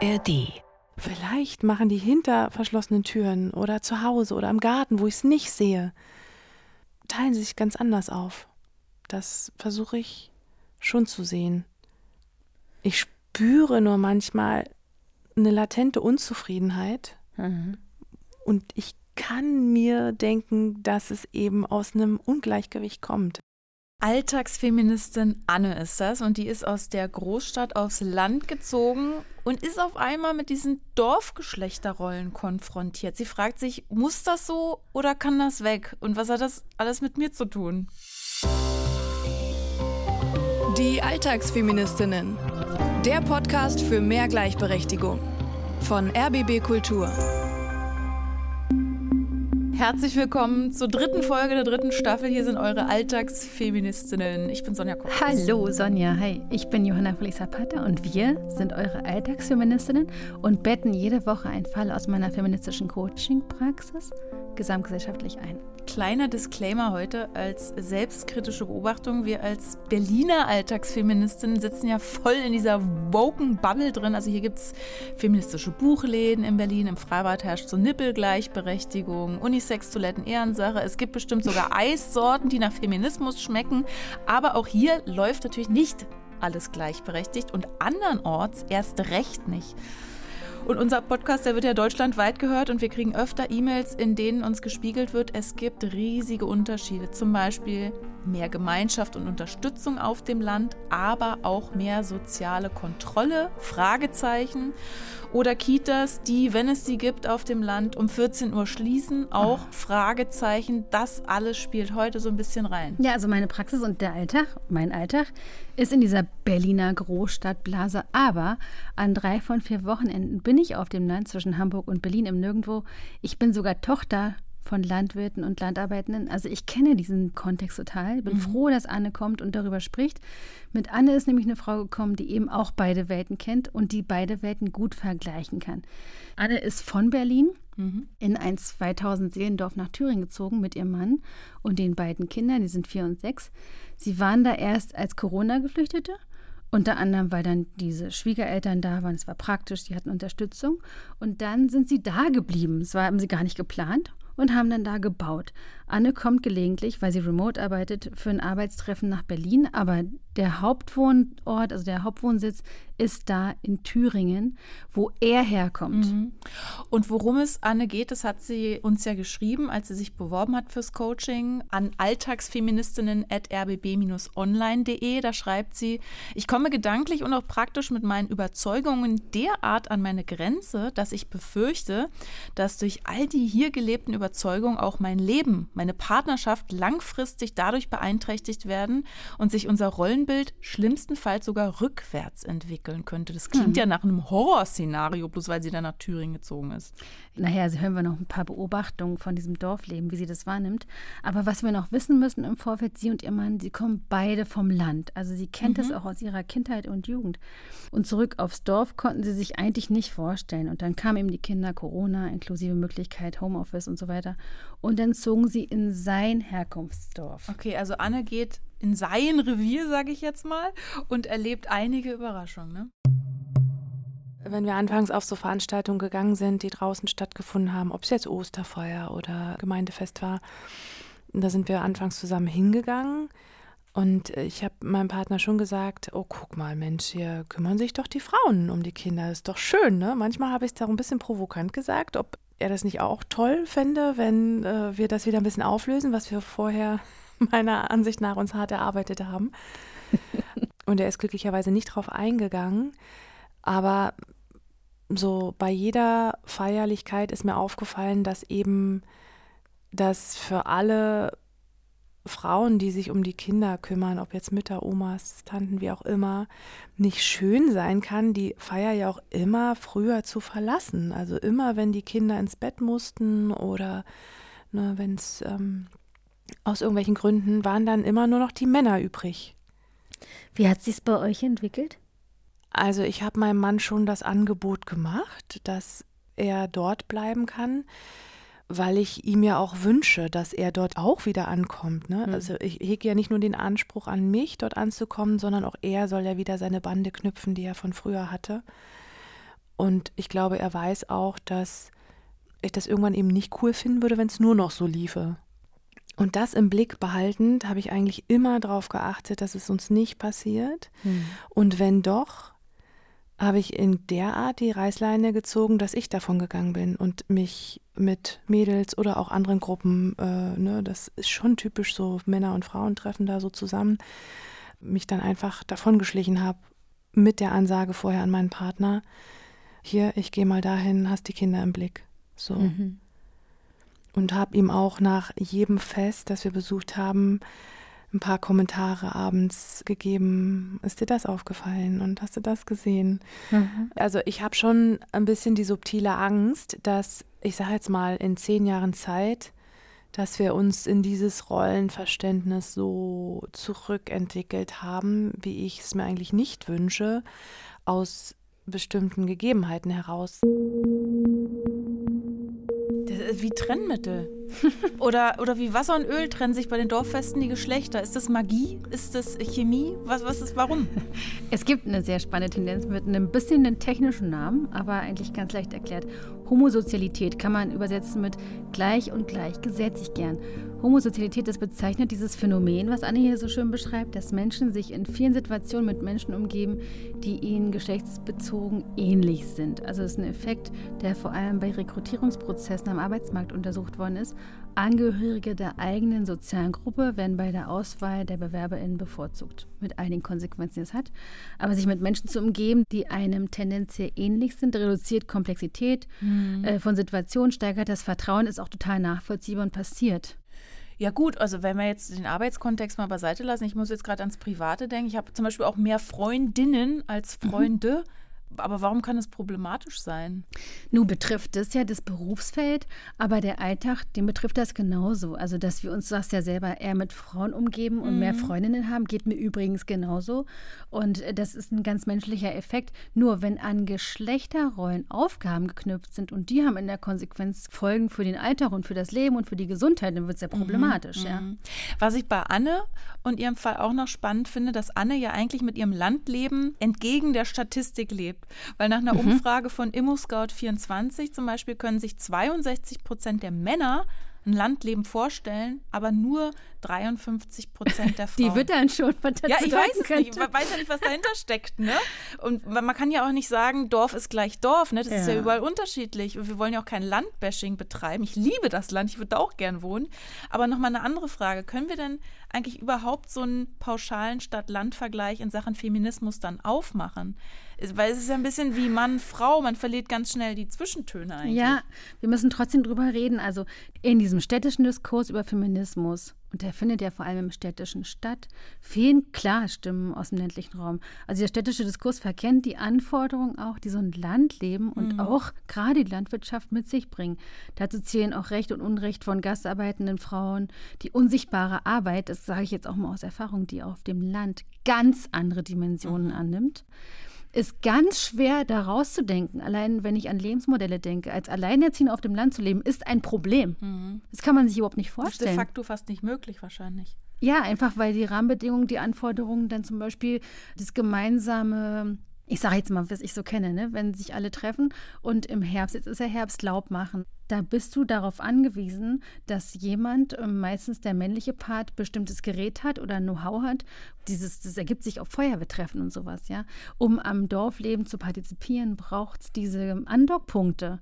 ARD. Vielleicht machen die hinter verschlossenen Türen oder zu Hause oder im Garten, wo ich es nicht sehe, teilen sie sich ganz anders auf. Das versuche ich schon zu sehen. Ich spüre nur manchmal eine latente Unzufriedenheit Mhm. und ich kann mir denken, dass es eben aus einem Ungleichgewicht kommt. Alltagsfeministin Anne ist das und die ist aus der Großstadt aufs Land gezogen und ist auf einmal mit diesen Dorfgeschlechterrollen konfrontiert. Sie fragt sich, muss das so oder kann das weg? Und was hat das alles mit mir zu tun? Die Alltagsfeministinnen. Der Podcast für mehr Gleichberechtigung. Von RBB Kultur. Herzlich willkommen zur dritten Folge der dritten Staffel. Hier sind eure Alltagsfeministinnen. Ich bin Sonja Kopp. Hallo Sonja, hi, ich bin Johanna Felix Zapata und wir sind eure Alltagsfeministinnen und betten jede Woche einen Fall aus meiner feministischen Coaching-Praxis gesamtgesellschaftlich ein. Kleiner Disclaimer heute als selbstkritische Beobachtung. Wir als Berliner Alltagsfeministinnen sitzen ja voll in dieser woken Bubble drin. Also hier gibt es feministische Buchläden in Berlin. Im Freibad herrscht so Nippelgleichberechtigung, Unisex-Toiletten Ehrensache. Es gibt bestimmt sogar Eissorten, die nach Feminismus schmecken. Aber auch hier läuft natürlich nicht alles gleichberechtigt und andernorts erst recht nicht. Und unser Podcast, der wird ja deutschlandweit gehört und wir kriegen öfter E-Mails, in denen uns gespiegelt wird, es gibt riesige Unterschiede. Zum Beispiel mehr Gemeinschaft und Unterstützung auf dem Land, aber auch mehr soziale Kontrolle, Fragezeichen. Oder Kitas, die, wenn es sie gibt auf dem Land, um 14 Uhr schließen, auch Fragezeichen. Das alles spielt heute so ein bisschen rein. Ja, also meine Praxis und der Alltag, mein Alltag, ist in dieser Berliner Großstadtblase. Aber an drei von vier Wochenenden bin ich auf dem Land zwischen Hamburg und Berlin im Nirgendwo. Ich bin sogar Tochter von Landwirten und Landarbeitenden. Also ich kenne diesen Kontext total. Bin froh, dass Anne kommt und darüber spricht. Mit Anne ist nämlich eine Frau gekommen, die eben auch beide Welten kennt und die beide Welten gut vergleichen kann. Anne ist von Berlin in ein 2000 Seelendorf nach Thüringen gezogen mit ihrem Mann und den beiden Kindern, die sind vier und sechs. Sie waren da erst als Corona-Geflüchtete unter anderem, weil dann diese Schwiegereltern da waren. Es war praktisch, die hatten Unterstützung. Und dann sind sie da geblieben. Das war, haben sie gar nicht geplant und haben dann da gebaut. Anne kommt gelegentlich, weil sie remote arbeitet, für ein Arbeitstreffen nach Berlin. Aber der Hauptwohnort, also der Hauptwohnsitz, ist da in Thüringen, wo er herkommt. Und worum es Anne geht, das hat sie uns ja geschrieben, als sie sich beworben hat fürs Coaching an alltagsfeministinnen.rbb-online.de. Da schreibt sie, ich komme gedanklich und auch praktisch mit meinen Überzeugungen derart an meine Grenze, dass ich befürchte, dass durch all die hier gelebten Überzeugungen auch mein Leben, meine Partnerschaft langfristig dadurch beeinträchtigt werden und sich unser Rollenbild schlimmstenfalls sogar rückwärts entwickeln könnte. Das klingt ja nach einem Horrorszenario, bloß weil sie dann nach Thüringen gezogen ist. Nachher also hören wir noch ein paar Beobachtungen von diesem Dorfleben, wie sie das wahrnimmt. Aber was wir noch wissen müssen im Vorfeld, sie und ihr Mann, sie kommen beide vom Land. Also sie kennt das auch aus ihrer Kindheit und Jugend. Und zurück aufs Dorf konnten sie sich eigentlich nicht vorstellen. Und dann kamen eben die Kinder, Corona, inklusive Möglichkeit, Homeoffice und so weiter. Und dann zogen sie in sein Herkunftsdorf. Okay, also Anne geht in sein Revier, sage ich jetzt mal, und erlebt einige Überraschungen. Ne? Wenn wir anfangs auf so Veranstaltungen gegangen sind, die draußen stattgefunden haben, ob es jetzt Osterfeuer oder Gemeindefest war, da sind wir anfangs zusammen hingegangen. Und ich habe meinem Partner schon gesagt, oh, guck mal, Mensch, hier kümmern sich doch die Frauen um die Kinder. Ist doch schön, ne? Manchmal habe ich es da ein bisschen provokant gesagt, ob er das nicht auch toll fände, wenn äh, wir das wieder ein bisschen auflösen, was wir vorher meiner Ansicht nach uns hart erarbeitet haben. Und er ist glücklicherweise nicht drauf eingegangen. Aber so bei jeder Feierlichkeit ist mir aufgefallen, dass eben das für alle Frauen, die sich um die Kinder kümmern, ob jetzt Mütter, Omas, Tanten, wie auch immer, nicht schön sein kann, die Feier ja auch immer früher zu verlassen. Also immer, wenn die Kinder ins Bett mussten oder ne, wenn es ähm, aus irgendwelchen Gründen waren dann immer nur noch die Männer übrig. Wie hat sich's bei euch entwickelt? Also ich habe meinem Mann schon das Angebot gemacht, dass er dort bleiben kann, weil ich ihm ja auch wünsche, dass er dort auch wieder ankommt. Ne? Also ich hege ja nicht nur den Anspruch an mich, dort anzukommen, sondern auch er soll ja wieder seine Bande knüpfen, die er von früher hatte. Und ich glaube, er weiß auch, dass ich das irgendwann eben nicht cool finden würde, wenn es nur noch so liefe. Und das im Blick behaltend habe ich eigentlich immer darauf geachtet, dass es uns nicht passiert. Hm. Und wenn doch, habe ich in der Art die Reißleine gezogen, dass ich davon gegangen bin und mich mit Mädels oder auch anderen Gruppen, äh, ne, das ist schon typisch so, Männer und Frauen treffen da so zusammen, mich dann einfach davon geschlichen habe mit der Ansage vorher an meinen Partner, hier, ich gehe mal dahin, hast die Kinder im Blick. So. Mhm. Und habe ihm auch nach jedem Fest, das wir besucht haben, ein paar Kommentare abends gegeben. Ist dir das aufgefallen und hast du das gesehen? Mhm. Also ich habe schon ein bisschen die subtile Angst, dass ich sage jetzt mal in zehn Jahren Zeit, dass wir uns in dieses Rollenverständnis so zurückentwickelt haben, wie ich es mir eigentlich nicht wünsche, aus bestimmten Gegebenheiten heraus wie Trennmittel. oder, oder wie Wasser und Öl trennen sich bei den Dorffesten die Geschlechter. Ist das Magie? Ist das Chemie? Was, was ist warum? Es gibt eine sehr spannende Tendenz mit einem bisschen einen technischen Namen, aber eigentlich ganz leicht erklärt. Homosozialität kann man übersetzen mit gleich und gleich gesellt sich gern. Homosozialität, das bezeichnet dieses Phänomen, was Anne hier so schön beschreibt, dass Menschen sich in vielen Situationen mit Menschen umgeben, die ihnen geschlechtsbezogen ähnlich sind. Also es ist ein Effekt, der vor allem bei Rekrutierungsprozessen am Arbeitsmarkt untersucht worden ist. Angehörige der eigenen sozialen Gruppe werden bei der Auswahl der BewerberInnen bevorzugt, mit einigen Konsequenzen, die es hat. Aber sich mit Menschen zu umgeben, die einem tendenziell ähnlich sind, reduziert Komplexität mhm. äh, von Situationen, steigert das Vertrauen, ist auch total nachvollziehbar und passiert. Ja gut, also wenn wir jetzt den Arbeitskontext mal beiseite lassen, ich muss jetzt gerade ans Private denken. Ich habe zum Beispiel auch mehr Freundinnen als. Freunde. Mhm aber warum kann es problematisch sein? Nun betrifft es ja das Berufsfeld, aber der Alltag, den betrifft das genauso. Also, dass wir uns, du sagst ja selber, eher mit Frauen umgeben und mhm. mehr Freundinnen haben, geht mir übrigens genauso. Und das ist ein ganz menschlicher Effekt. Nur wenn an Geschlechterrollen Aufgaben geknüpft sind und die haben in der Konsequenz Folgen für den Alltag und für das Leben und für die Gesundheit, dann wird es ja mhm. problematisch. Mhm. Ja. Was ich bei Anne und ihrem Fall auch noch spannend finde, dass Anne ja eigentlich mit ihrem Landleben entgegen der Statistik lebt. Weil nach einer mhm. Umfrage von ImmoScout24 zum Beispiel können sich 62 Prozent der Männer ein Landleben vorstellen, aber nur 53 Prozent der Frauen. Die wird dann schon, was das Ja, ich weiß es könnte. nicht. Man weiß ja nicht, was dahinter steckt. Ne? Und man kann ja auch nicht sagen, Dorf ist gleich Dorf. Ne? Das ja. ist ja überall unterschiedlich. Und wir wollen ja auch kein Landbashing betreiben. Ich liebe das Land, ich würde da auch gern wohnen. Aber nochmal eine andere Frage. Können wir denn eigentlich überhaupt so einen pauschalen Stadt-Land-Vergleich in Sachen Feminismus dann aufmachen? Weil es ist ja ein bisschen wie Mann, Frau, man verliert ganz schnell die Zwischentöne eigentlich. Ja, wir müssen trotzdem drüber reden. Also in diesem städtischen Diskurs über Feminismus, und der findet ja vor allem im städtischen statt, fehlen klar Stimmen aus dem ländlichen Raum. Also der städtische Diskurs verkennt die Anforderungen auch, die so ein Landleben und mhm. auch gerade die Landwirtschaft mit sich bringen. Dazu zählen auch Recht und Unrecht von gastarbeitenden Frauen, die unsichtbare Arbeit, das sage ich jetzt auch mal aus Erfahrung, die auf dem Land ganz andere Dimensionen mhm. annimmt ist ganz schwer da rauszudenken. Allein wenn ich an Lebensmodelle denke, als Alleinerziehende auf dem Land zu leben, ist ein Problem. Mhm. Das kann man sich überhaupt nicht vorstellen. Das ist de facto fast nicht möglich wahrscheinlich. Ja, einfach weil die Rahmenbedingungen, die Anforderungen dann zum Beispiel das gemeinsame ich sage jetzt mal, was ich so kenne, ne? wenn sich alle treffen und im Herbst, jetzt ist ja Herbst, Laub machen, da bist du darauf angewiesen, dass jemand, ähm, meistens der männliche Part, bestimmtes Gerät hat oder Know-how hat. Dieses, das ergibt sich auf Feuerwehrtreffen und sowas, ja. Um am Dorfleben zu partizipieren, braucht es diese Andockpunkte.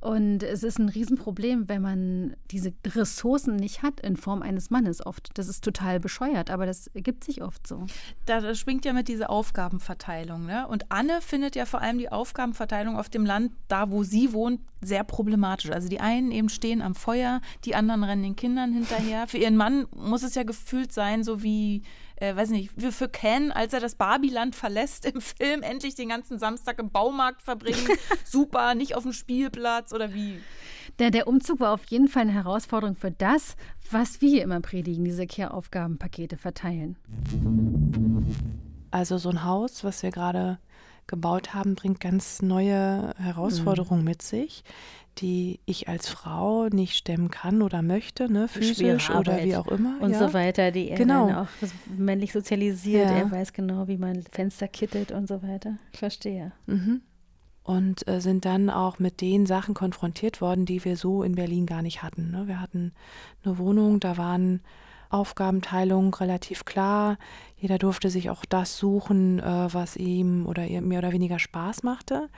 Und es ist ein Riesenproblem, wenn man diese Ressourcen nicht hat in Form eines Mannes oft. Das ist total bescheuert, aber das ergibt sich oft so. Da, da schwingt ja mit diese Aufgabenverteilung. Ne? Und Anne findet ja vor allem die Aufgabenverteilung auf dem Land, da wo sie wohnt, sehr problematisch. Also die einen eben stehen am Feuer, die anderen rennen den Kindern hinterher. Für ihren Mann muss es ja gefühlt sein, so wie äh, weiß nicht, wie für Ken, als er das Barbieland verlässt im Film, endlich den ganzen Samstag im Baumarkt verbringen. Super, nicht auf dem Spielplatz oder wie? Der, der Umzug war auf jeden Fall eine Herausforderung für das, was wir hier immer predigen, diese Care-Aufgabenpakete verteilen. Also so ein Haus, was wir gerade gebaut haben, bringt ganz neue Herausforderungen mhm. mit sich die ich als Frau nicht stemmen kann oder möchte, ne, physisch oder wie auch immer. Und ja. so weiter, die er genau. dann auch männlich sozialisiert. Ja. Er weiß genau, wie man Fenster kittet und so weiter. Ich verstehe. Mhm. und äh, sind dann auch mit den Sachen konfrontiert worden, die wir so in Berlin gar nicht hatten. Ne? Wir hatten eine Wohnung, da waren Aufgabenteilung relativ klar. Jeder durfte sich auch das suchen, äh, was ihm oder ihr mehr oder weniger Spaß machte.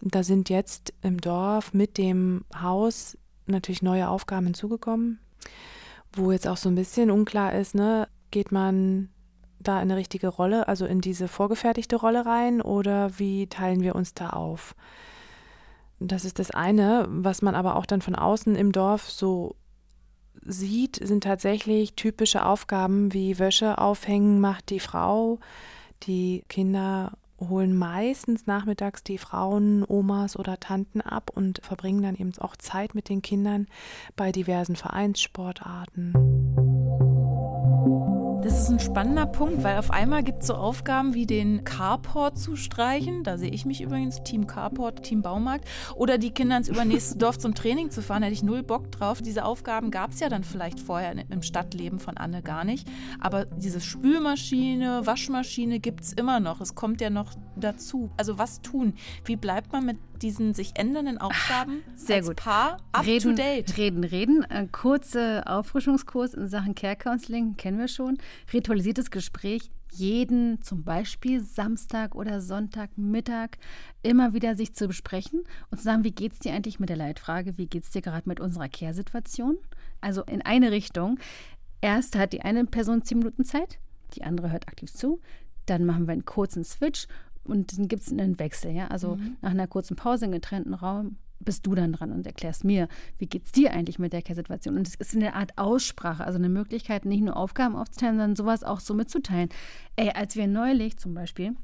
Da sind jetzt im Dorf mit dem Haus natürlich neue Aufgaben hinzugekommen, wo jetzt auch so ein bisschen unklar ist, ne, geht man da in eine richtige Rolle, also in diese vorgefertigte Rolle rein oder wie teilen wir uns da auf? Das ist das eine, was man aber auch dann von außen im Dorf so sieht, sind tatsächlich typische Aufgaben wie Wäsche aufhängen macht die Frau. Die Kinder holen meistens nachmittags die Frauen, Omas oder Tanten ab und verbringen dann eben auch Zeit mit den Kindern bei diversen Vereinssportarten. Das ist ein spannender Punkt, weil auf einmal gibt es so Aufgaben wie den Carport zu streichen. Da sehe ich mich übrigens, Team Carport, Team Baumarkt. Oder die Kinder ins übernächste Dorf zum Training zu fahren, hätte ich null Bock drauf. Diese Aufgaben gab es ja dann vielleicht vorher im Stadtleben von Anne gar nicht. Aber diese Spülmaschine, Waschmaschine gibt es immer noch. Es kommt ja noch dazu. Also was tun? Wie bleibt man mit diesen sich ändernden Aufgaben Sehr als gut. Paar up reden, to date? Reden, reden. Ein kurzer Auffrischungskurs in Sachen Care Counseling kennen wir schon. Ritualisiertes Gespräch jeden zum Beispiel Samstag oder Sonntagmittag immer wieder sich zu besprechen und zu sagen, wie geht es dir eigentlich mit der Leitfrage, wie geht es dir gerade mit unserer Care-Situation? Also in eine Richtung. Erst hat die eine Person zehn Minuten Zeit, die andere hört aktiv zu. Dann machen wir einen kurzen Switch und dann gibt es einen Wechsel. Ja? Also nach einer kurzen Pause im getrennten Raum bist du dann dran und erklärst mir, wie geht es dir eigentlich mit der Care-Situation. Und es ist eine Art Aussprache, also eine Möglichkeit, nicht nur Aufgaben aufzuteilen, sondern sowas auch so mitzuteilen. Ey, als wir neulich zum Beispiel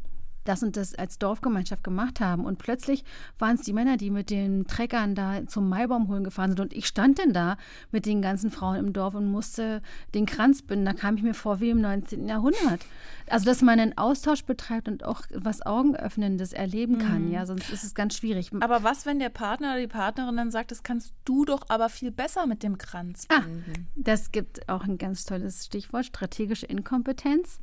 das und das als Dorfgemeinschaft gemacht haben. Und plötzlich waren es die Männer, die mit den Treckern da zum Maibaum holen gefahren sind. Und ich stand denn da mit den ganzen Frauen im Dorf und musste den Kranz binden. Da kam ich mir vor wie im 19. Jahrhundert. Also, dass man einen Austausch betreibt und auch was Augenöffnendes erleben kann. Ja, sonst ist es ganz schwierig. Aber was, wenn der Partner oder die Partnerin dann sagt, das kannst du doch aber viel besser mit dem Kranz Ah, binden? das gibt auch ein ganz tolles Stichwort, strategische Inkompetenz.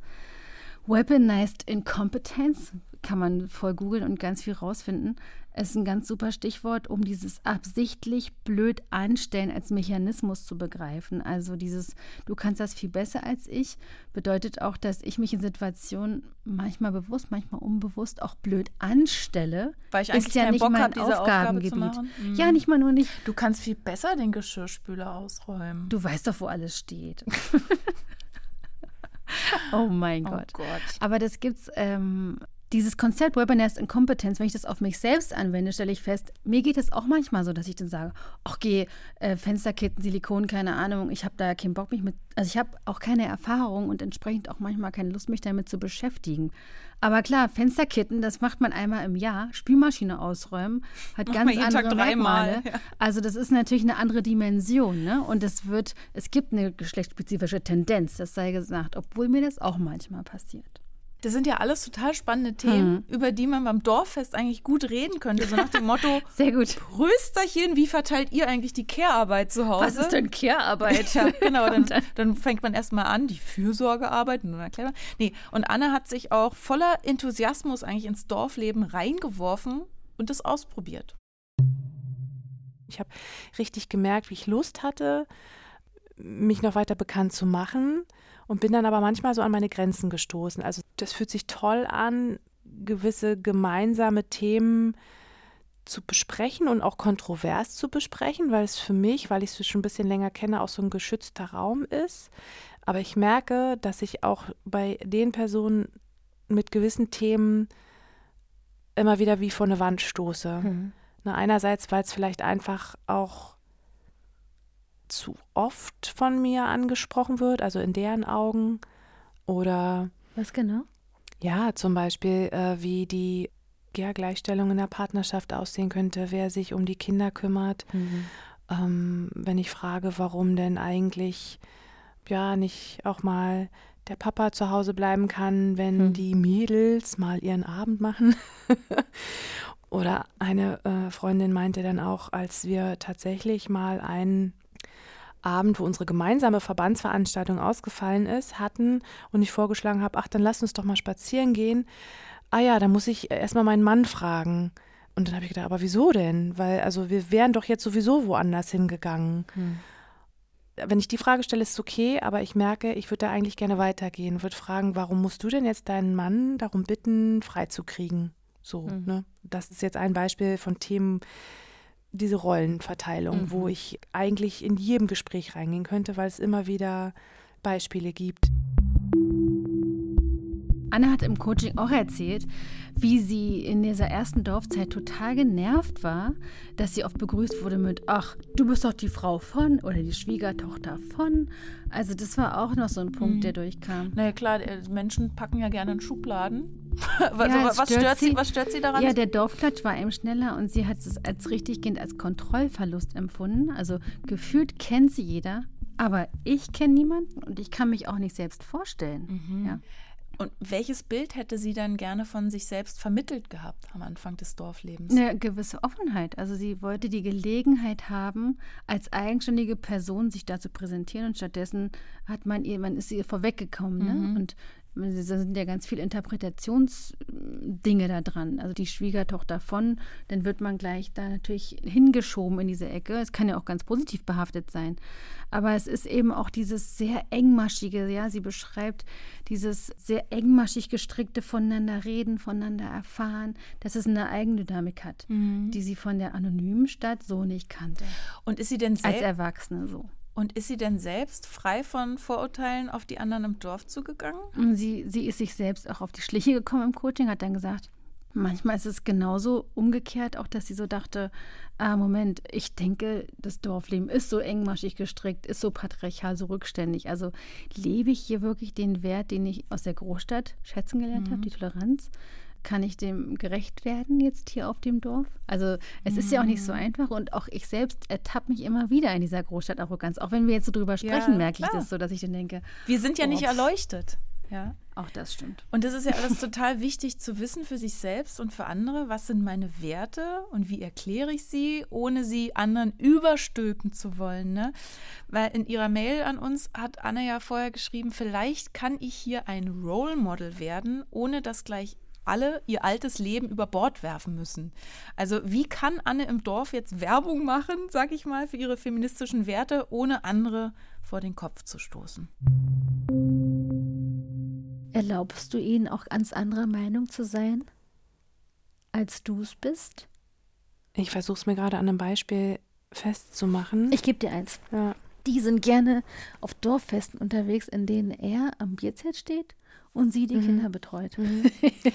Weaponized Incompetence kann man voll googeln und ganz viel rausfinden. Es ist ein ganz super Stichwort, um dieses absichtlich blöd anstellen als Mechanismus zu begreifen. Also dieses, du kannst das viel besser als ich, bedeutet auch, dass ich mich in Situationen manchmal bewusst, manchmal unbewusst auch blöd anstelle. Weil ich Ist eigentlich ja keinen nicht Bock mein habe, diese Aufgabe zu Aufgabengebiet. machen. Mhm. Ja, nicht mal nur nicht. Du kannst viel besser den Geschirrspüler ausräumen. Du weißt doch, wo alles steht. oh mein Gott. Gott. Aber das gibt's, ähm, dieses Konzept Webinars Inkompetenz, wenn ich das auf mich selbst anwende, stelle ich fest, mir geht es auch manchmal so, dass ich dann sage, ach geh, äh, Fensterketten, Silikon, keine Ahnung, ich habe da keinen Bock mich mit, also ich habe auch keine Erfahrung und entsprechend auch manchmal keine Lust, mich damit zu beschäftigen. Aber klar, Fensterketten, das macht man einmal im Jahr, Spülmaschine ausräumen, hat Macht ganz man jeden Tag andere dreimal, ja. Also das ist natürlich eine andere Dimension, ne? Und es wird, es gibt eine geschlechtsspezifische Tendenz, das sei gesagt, obwohl mir das auch manchmal passiert. Das sind ja alles total spannende Themen, Hm. über die man beim Dorffest eigentlich gut reden könnte. So nach dem Motto, Sehr gut. Prösterchen, wie verteilt ihr eigentlich die Care-Arbeit zu Hause? Was ist denn Care-Arbeit? Ja, genau. Dann, dann- fängt man erstmal an, die Fürsorgearbeit. Und dann erklärt man. Nee, und Anne hat sich auch voller Enthusiasmus eigentlich ins Dorfleben reingeworfen und das ausprobiert. Ich habe richtig gemerkt, wie ich Lust hatte, mich noch weiter bekannt zu machen und bin dann aber manchmal so an meine Grenzen gestoßen. Also das fühlt sich toll an, gewisse gemeinsame Themen zu besprechen und auch kontrovers zu besprechen, weil es für mich, weil ich es schon ein bisschen länger kenne, auch so ein geschützter Raum ist. Aber ich merke, dass ich auch bei den Personen mit gewissen Themen immer wieder wie vor eine Wand stoße. Na, einerseits, weil es vielleicht einfach auch zu oft von mir angesprochen wird, also in deren Augen. Oder Was genau? ja, zum Beispiel, äh, wie die ja, Gleichstellung in der Partnerschaft aussehen könnte, wer sich um die Kinder kümmert. Ähm, wenn ich frage, warum denn eigentlich ja nicht auch mal der Papa zu Hause bleiben kann, wenn Hm. die Mädels mal ihren Abend machen. Oder eine äh, Freundin meinte dann auch, als wir tatsächlich mal einen Abend, wo unsere gemeinsame Verbandsveranstaltung ausgefallen ist, hatten und ich vorgeschlagen habe, ach, dann lass uns doch mal spazieren gehen. Ah ja, da muss ich erstmal meinen Mann fragen, Und dann habe ich gedacht, aber wieso denn? Weil, also wir wären doch jetzt sowieso woanders hingegangen. Hm. Wenn ich die Frage stelle, ist es okay, aber ich merke, ich würde da eigentlich gerne weitergehen, würde fragen, warum musst du denn jetzt deinen Mann darum bitten, freizukriegen? So, mhm. ne? Das ist jetzt ein Beispiel von Themen, diese Rollenverteilung, mhm. wo ich eigentlich in jedem Gespräch reingehen könnte, weil es immer wieder Beispiele gibt. Anna hat im Coaching auch erzählt, wie sie in dieser ersten Dorfzeit total genervt war, dass sie oft begrüßt wurde mit, ach, du bist doch die Frau von oder die Schwiegertochter von. Also das war auch noch so ein Punkt, mhm. der durchkam. Naja klar, äh, Menschen packen ja gerne in Schubladen. also, ja, was, stört, stört sie, was stört sie daran? Ja, der Dorfklatsch war eben schneller und sie hat es als richtig Kind als Kontrollverlust empfunden. Also gefühlt kennt sie jeder, aber ich kenne niemanden und ich kann mich auch nicht selbst vorstellen. Mhm. Ja. Und welches Bild hätte sie dann gerne von sich selbst vermittelt gehabt am Anfang des Dorflebens? Eine gewisse Offenheit. Also sie wollte die Gelegenheit haben, als eigenständige Person sich da zu präsentieren und stattdessen hat man ihr, man ist ihr vorweggekommen. Ne? Mhm. Und da sind ja ganz viele Interpretationsdinge da dran. Also die Schwiegertochter von, dann wird man gleich da natürlich hingeschoben in diese Ecke. Es kann ja auch ganz positiv behaftet sein. Aber es ist eben auch dieses sehr engmaschige, ja, sie beschreibt dieses sehr engmaschig gestrickte voneinander reden, voneinander erfahren, dass es eine Eigendynamik hat, mhm. die sie von der anonymen Stadt so nicht kannte. Und ist sie denn selbst als Erwachsene so? Und ist sie denn selbst frei von Vorurteilen auf die anderen im Dorf zugegangen? Sie, sie ist sich selbst auch auf die Schliche gekommen im Coaching, hat dann gesagt, manchmal ist es genauso umgekehrt, auch dass sie so dachte, ah, Moment, ich denke, das Dorfleben ist so engmaschig gestrickt, ist so patriarchal, so rückständig. Also lebe ich hier wirklich den Wert, den ich aus der Großstadt schätzen gelernt mhm. habe, die Toleranz? Kann ich dem gerecht werden jetzt hier auf dem Dorf? Also es ist ja auch nicht so mhm. einfach und auch ich selbst ertappe mich immer wieder in dieser Großstadtarroganz. Auch wenn wir jetzt so drüber sprechen, ja, merke ich das so, dass ich dann denke, wir sind ja oh, nicht erleuchtet. Ja, auch das stimmt. Und das ist ja alles total wichtig zu wissen für sich selbst und für andere. Was sind meine Werte und wie erkläre ich sie, ohne sie anderen überstülpen zu wollen? Ne? Weil in ihrer Mail an uns hat Anne ja vorher geschrieben, vielleicht kann ich hier ein Role Model werden, ohne dass gleich alle ihr altes Leben über Bord werfen müssen. Also wie kann Anne im Dorf jetzt Werbung machen, sag ich mal, für ihre feministischen Werte, ohne andere vor den Kopf zu stoßen? Erlaubst du ihnen auch ganz anderer Meinung zu sein, als du es bist? Ich versuche es mir gerade an einem Beispiel festzumachen. Ich gebe dir eins. Ja. Die sind gerne auf Dorffesten unterwegs, in denen er am Bierzelt steht und sie die mhm. Kinder betreut. Mhm.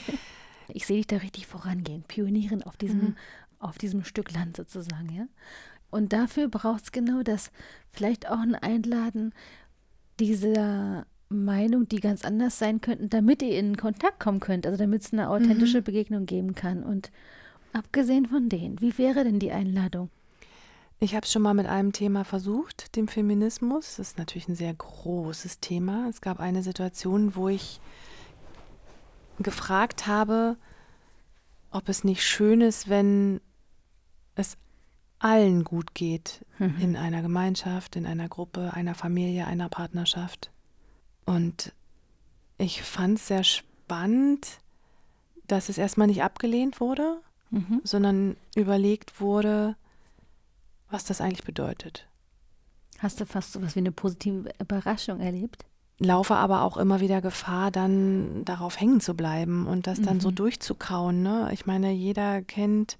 ich sehe dich da richtig vorangehen, pionieren auf diesem, mhm. auf diesem Stück Land sozusagen, ja. Und dafür braucht es genau das, vielleicht auch ein Einladen dieser Meinung, die ganz anders sein könnten, damit ihr in Kontakt kommen könnt, also damit es eine authentische mhm. Begegnung geben kann. Und abgesehen von denen, wie wäre denn die Einladung? Ich habe es schon mal mit einem Thema versucht, dem Feminismus. Das ist natürlich ein sehr großes Thema. Es gab eine Situation, wo ich gefragt habe, ob es nicht schön ist, wenn es allen gut geht mhm. in einer Gemeinschaft, in einer Gruppe, einer Familie, einer Partnerschaft. Und ich fand es sehr spannend, dass es erstmal nicht abgelehnt wurde, mhm. sondern überlegt wurde, was das eigentlich bedeutet. Hast du fast so was wie eine positive Überraschung erlebt? Laufe aber auch immer wieder Gefahr, dann darauf hängen zu bleiben und das dann mhm. so durchzukauen. Ne? Ich meine, jeder kennt,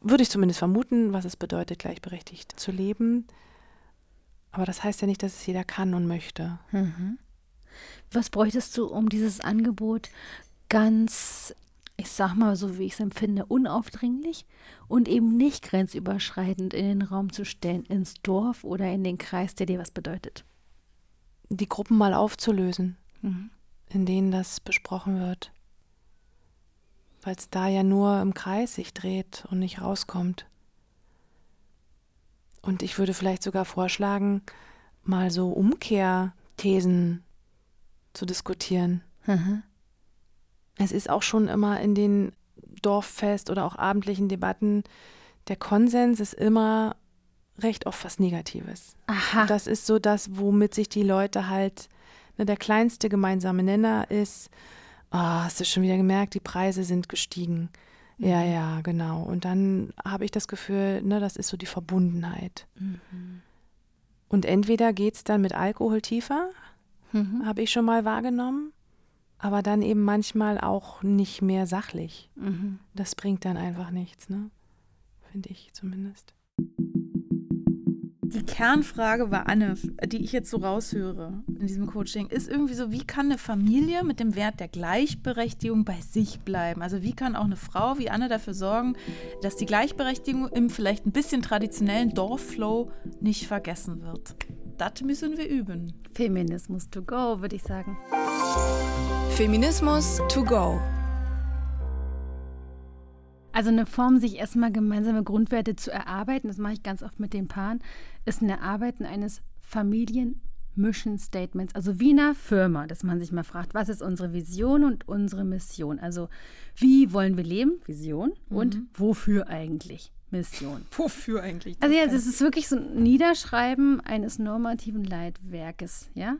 würde ich zumindest vermuten, was es bedeutet, gleichberechtigt zu leben. Aber das heißt ja nicht, dass es jeder kann und möchte. Mhm. Was bräuchtest du, um dieses Angebot ganz ich sag mal so, wie ich es empfinde, unaufdringlich und eben nicht grenzüberschreitend in den Raum zu stellen, ins Dorf oder in den Kreis, der dir was bedeutet. Die Gruppen mal aufzulösen, mhm. in denen das besprochen wird. Weil es da ja nur im Kreis sich dreht und nicht rauskommt. Und ich würde vielleicht sogar vorschlagen, mal so Umkehrthesen zu diskutieren. Mhm. Es ist auch schon immer in den Dorffest oder auch abendlichen Debatten, der Konsens ist immer recht oft was Negatives. Aha. Das ist so das, womit sich die Leute halt, ne, der kleinste gemeinsame Nenner ist, oh, hast du schon wieder gemerkt, die Preise sind gestiegen. Ja, ja, genau. Und dann habe ich das Gefühl, ne, das ist so die Verbundenheit. Mhm. Und entweder geht es dann mit Alkohol tiefer, mhm. habe ich schon mal wahrgenommen, aber dann eben manchmal auch nicht mehr sachlich. Mhm. Das bringt dann einfach nichts, ne? Finde ich zumindest. Die Kernfrage war Anne, die ich jetzt so raushöre in diesem Coaching, ist irgendwie so, wie kann eine Familie mit dem Wert der Gleichberechtigung bei sich bleiben? Also wie kann auch eine Frau wie Anne dafür sorgen, dass die Gleichberechtigung im vielleicht ein bisschen traditionellen Dorfflow nicht vergessen wird? Das müssen wir üben. Feminismus to go, würde ich sagen. Feminismus to go. Also eine Form, sich erstmal gemeinsame Grundwerte zu erarbeiten, das mache ich ganz oft mit den Paaren, ist ein Erarbeiten eines Familien-Mission Statements, also wie in einer Firma, dass man sich mal fragt, was ist unsere Vision und unsere Mission? Also wie wollen wir leben? Vision. Und mhm. wofür eigentlich? Mission. Wofür eigentlich? Also ja, das ist wirklich so ein Niederschreiben eines normativen Leitwerkes, ja?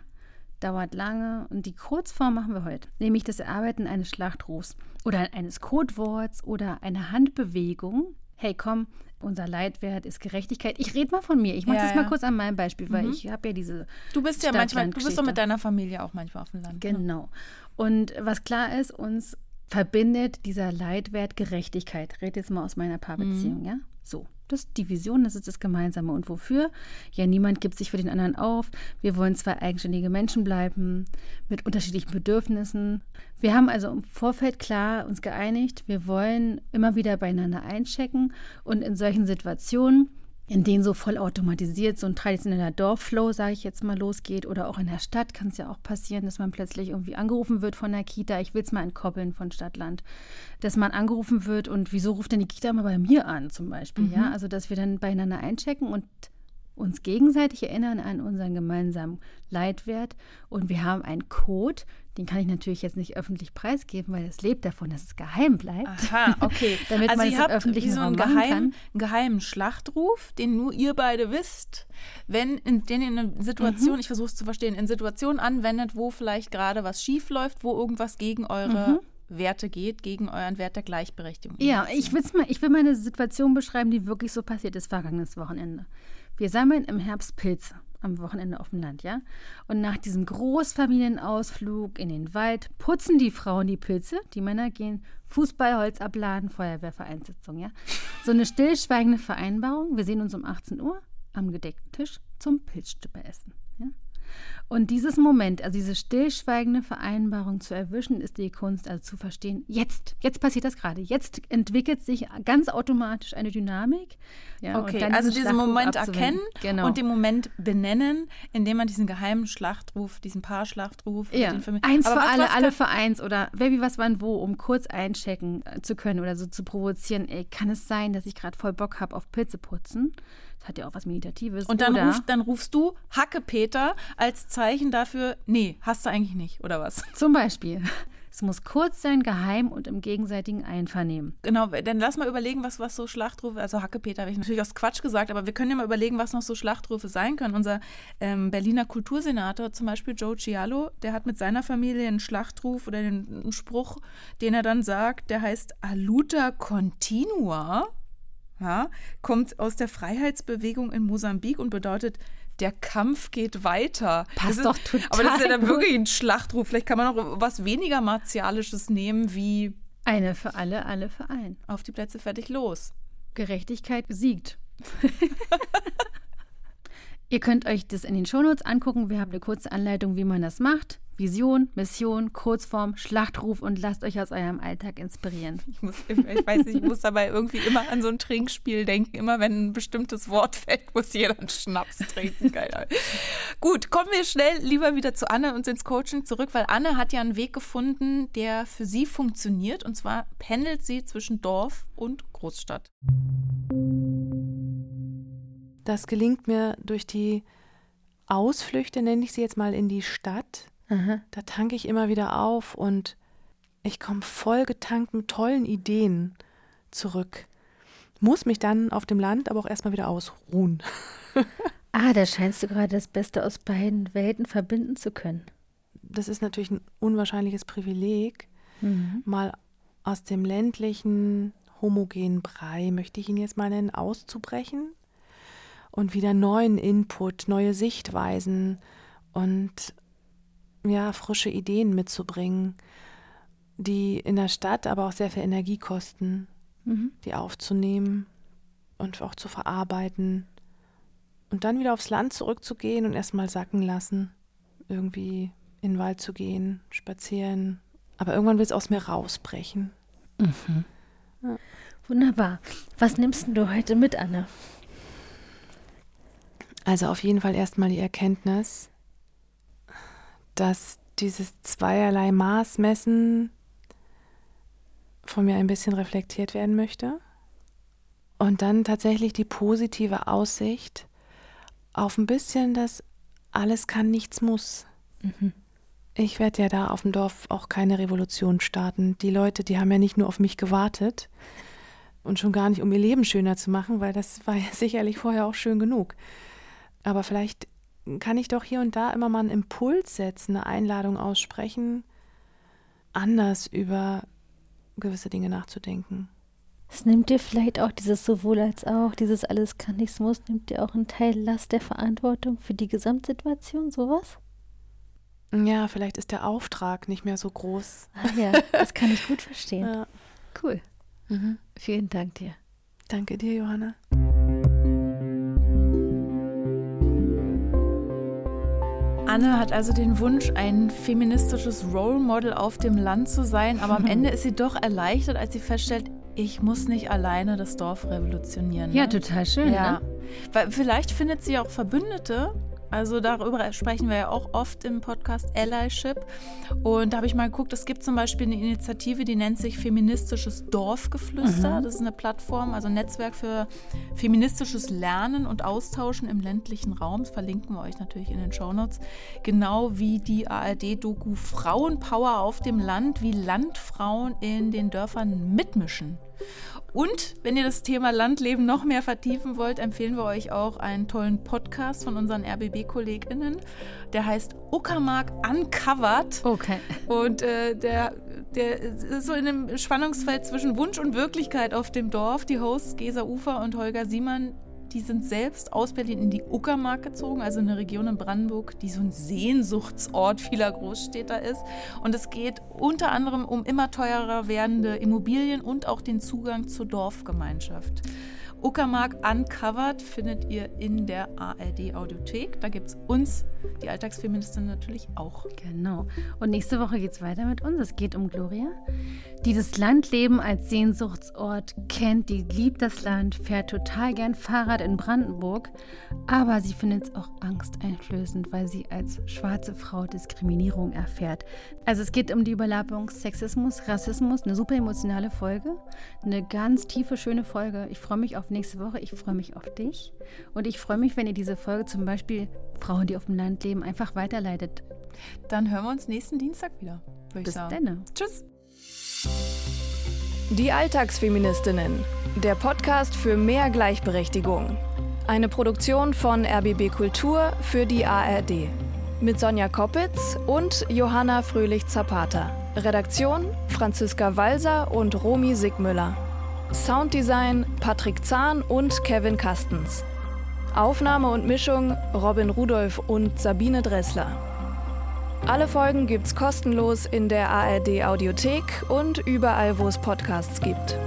dauert lange und die Kurzform machen wir heute, nämlich das Erarbeiten eines Schlachtrufs oder eines Codeworts oder einer Handbewegung. Hey, komm, unser Leitwert ist Gerechtigkeit. Ich rede mal von mir. Ich mache ja, das mal kurz an meinem Beispiel, weil mhm. ich habe ja diese. Du bist ja manchmal, du bist doch mit deiner Familie auch manchmal auf dem Land. Ne? Genau. Und was klar ist, uns verbindet dieser Leitwert Gerechtigkeit. Ich rede jetzt mal aus meiner Paarbeziehung, mhm. ja? So. Das ist die Vision, das ist das Gemeinsame. Und wofür? Ja, niemand gibt sich für den anderen auf. Wir wollen zwei eigenständige Menschen bleiben mit unterschiedlichen Bedürfnissen. Wir haben also im Vorfeld klar uns geeinigt, wir wollen immer wieder beieinander einchecken und in solchen Situationen in denen so vollautomatisiert so ein traditioneller Dorfflow, sage ich jetzt mal, losgeht. Oder auch in der Stadt kann es ja auch passieren, dass man plötzlich irgendwie angerufen wird von der Kita. Ich will es mal entkoppeln von Stadtland. Dass man angerufen wird und wieso ruft denn die Kita mal bei mir an zum Beispiel? Mhm. Ja, also dass wir dann beieinander einchecken und uns gegenseitig erinnern an unseren gemeinsamen Leitwert und wir haben einen Code, den kann ich natürlich jetzt nicht öffentlich preisgeben, weil es lebt davon, dass es geheim bleibt. Aha, okay. Damit also man ihr habt öffentlichen so einen, geheim, einen geheimen Schlachtruf, den nur ihr beide wisst, wenn in, den in einer Situation, mhm. ich versuche es zu verstehen, in Situationen anwendet, wo vielleicht gerade was schief läuft, wo irgendwas gegen eure mhm. Werte geht, gegen euren Wert der Gleichberechtigung. Ja, ich, mal, ich will mal eine Situation beschreiben, die wirklich so passiert ist vergangenes Wochenende. Wir sammeln im Herbst Pilze am Wochenende auf dem Land, ja? Und nach diesem Großfamilienausflug in den Wald putzen die Frauen die Pilze, die Männer gehen Fußballholz abladen, Feuerwehrvereinssitzung, ja? So eine stillschweigende Vereinbarung. Wir sehen uns um 18 Uhr am gedeckten Tisch zum Pilzstüppe essen. Und dieses Moment, also diese stillschweigende Vereinbarung zu erwischen, ist die Kunst, also zu verstehen, jetzt, jetzt passiert das gerade. Jetzt entwickelt sich ganz automatisch eine Dynamik. Ja, okay, also diesen Moment erkennen genau. und den Moment benennen, indem man diesen geheimen Schlachtruf, diesen Paarschlachtruf, ja. eins für was, alle, was alle für eins oder wer wie was wann wo, um kurz einchecken zu können oder so zu provozieren. Ey, kann es sein, dass ich gerade voll Bock habe auf Pilze putzen? Hat ja auch was Meditatives. Und dann, ruf, dann rufst du Hacke Peter als Zeichen dafür, nee, hast du eigentlich nicht, oder was? Zum Beispiel. Es muss kurz sein, geheim und im gegenseitigen Einvernehmen. Genau, dann lass mal überlegen, was, was so Schlachtrufe, also Hackepeter habe ich natürlich aus Quatsch gesagt, aber wir können ja mal überlegen, was noch so Schlachtrufe sein können. Unser ähm, Berliner Kultursenator, zum Beispiel Joe Cialo, der hat mit seiner Familie einen Schlachtruf oder einen Spruch, den er dann sagt, der heißt Aluta Continua ja, kommt aus der Freiheitsbewegung in Mosambik und bedeutet, der Kampf geht weiter. Passt doch total. Aber das ist ja dann wirklich ein Schlachtruf. Vielleicht kann man auch was weniger Martialisches nehmen wie. Eine für alle, alle für einen. Auf die Plätze, fertig, los. Gerechtigkeit besiegt. Ihr könnt euch das in den Shownotes angucken. Wir haben eine kurze Anleitung, wie man das macht. Vision, Mission, Kurzform, Schlachtruf und lasst euch aus eurem Alltag inspirieren. Ich, muss, ich weiß nicht, ich muss dabei irgendwie immer an so ein Trinkspiel denken. Immer wenn ein bestimmtes Wort fällt, muss jeder einen Schnaps trinken. Geil. Gut, kommen wir schnell lieber wieder zu Anne und ins Coaching zurück, weil Anne hat ja einen Weg gefunden, der für sie funktioniert. Und zwar pendelt sie zwischen Dorf und Großstadt. Das gelingt mir durch die Ausflüchte, nenne ich sie jetzt mal, in die Stadt. Aha. Da tanke ich immer wieder auf und ich komme voll getankt mit tollen Ideen zurück. Muss mich dann auf dem Land aber auch erstmal wieder ausruhen. ah, da scheinst du gerade das Beste aus beiden Welten verbinden zu können. Das ist natürlich ein unwahrscheinliches Privileg, mhm. mal aus dem ländlichen homogenen Brei, möchte ich ihn jetzt mal nennen, auszubrechen und wieder neuen Input, neue Sichtweisen und ja, frische Ideen mitzubringen, die in der Stadt aber auch sehr viel Energie kosten, mhm. die aufzunehmen und auch zu verarbeiten und dann wieder aufs Land zurückzugehen und erstmal sacken lassen, irgendwie in den Wald zu gehen, spazieren, aber irgendwann wird es aus mir rausbrechen. Mhm. Ja. Wunderbar. Was nimmst du heute mit, Anne? Also auf jeden Fall erstmal die Erkenntnis, dass dieses zweierlei Maßmessen von mir ein bisschen reflektiert werden möchte. Und dann tatsächlich die positive Aussicht auf ein bisschen das alles kann, nichts muss. Mhm. Ich werde ja da auf dem Dorf auch keine Revolution starten. Die Leute, die haben ja nicht nur auf mich gewartet und schon gar nicht, um ihr Leben schöner zu machen, weil das war ja sicherlich vorher auch schön genug. Aber vielleicht kann ich doch hier und da immer mal einen Impuls setzen, eine Einladung aussprechen, anders über gewisse Dinge nachzudenken. Es nimmt dir vielleicht auch dieses sowohl als auch, dieses alles kann, nichts muss, nimmt dir auch einen Teil Last der Verantwortung für die Gesamtsituation, sowas? Ja, vielleicht ist der Auftrag nicht mehr so groß. Ah ja, das kann ich gut verstehen. Ja. Cool. Mhm. Vielen Dank dir. Danke dir, Johanna. Anne hat also den Wunsch, ein feministisches Role Model auf dem Land zu sein, aber am Ende ist sie doch erleichtert, als sie feststellt, ich muss nicht alleine das Dorf revolutionieren. Ja, ne? total schön. Ja. Ne? Weil vielleicht findet sie auch Verbündete, also darüber sprechen wir ja auch oft im Podcast Allyship. Und da habe ich mal geguckt, es gibt zum Beispiel eine Initiative, die nennt sich Feministisches Dorfgeflüster. Mhm. Das ist eine Plattform, also ein Netzwerk für feministisches Lernen und Austauschen im ländlichen Raum. Das verlinken wir euch natürlich in den Shownotes. Genau wie die ARD-Doku Frauenpower auf dem Land, wie Landfrauen in den Dörfern mitmischen. Und wenn ihr das Thema Landleben noch mehr vertiefen wollt, empfehlen wir euch auch einen tollen Podcast von unseren RBB-KollegInnen. Der heißt Uckermark Uncovered. Okay. Und äh, der, der ist so in einem Spannungsfeld zwischen Wunsch und Wirklichkeit auf dem Dorf. Die Hosts Gesa Ufer und Holger Siemann die sind selbst aus Berlin in die Uckermark gezogen, also eine Region in Brandenburg, die so ein Sehnsuchtsort vieler Großstädter ist. Und es geht unter anderem um immer teurer werdende Immobilien und auch den Zugang zur Dorfgemeinschaft. Uckermark Uncovered findet ihr in der ARD Audiothek. Da gibt es uns, die Alltagsfeministin, natürlich auch. Genau. Und nächste Woche geht es weiter mit uns. Es geht um Gloria, die das Landleben als Sehnsuchtsort kennt. Die liebt das Land, fährt total gern Fahrrad in Brandenburg. Aber sie findet es auch angsteinflößend, weil sie als schwarze Frau Diskriminierung erfährt. Also es geht um die Überlappung Sexismus, Rassismus. Eine super emotionale Folge. Eine ganz tiefe, schöne Folge. Ich freue mich auf nächste Woche. Ich freue mich auf dich. Und ich freue mich, wenn ihr diese Folge zum Beispiel Frauen, die auf dem Land leben, einfach weiterleitet. Dann hören wir uns nächsten Dienstag wieder. Bis dann. Tschüss. Die Alltagsfeministinnen. Der Podcast für mehr Gleichberechtigung. Eine Produktion von RBB Kultur für die ARD. Mit Sonja Koppitz und Johanna Fröhlich-Zapata. Redaktion Franziska Walser und Romy Sigmüller. Sounddesign Patrick Zahn und Kevin Kastens. Aufnahme und Mischung Robin Rudolph und Sabine Dressler. Alle Folgen gibt's kostenlos in der ARD Audiothek und überall, wo es Podcasts gibt.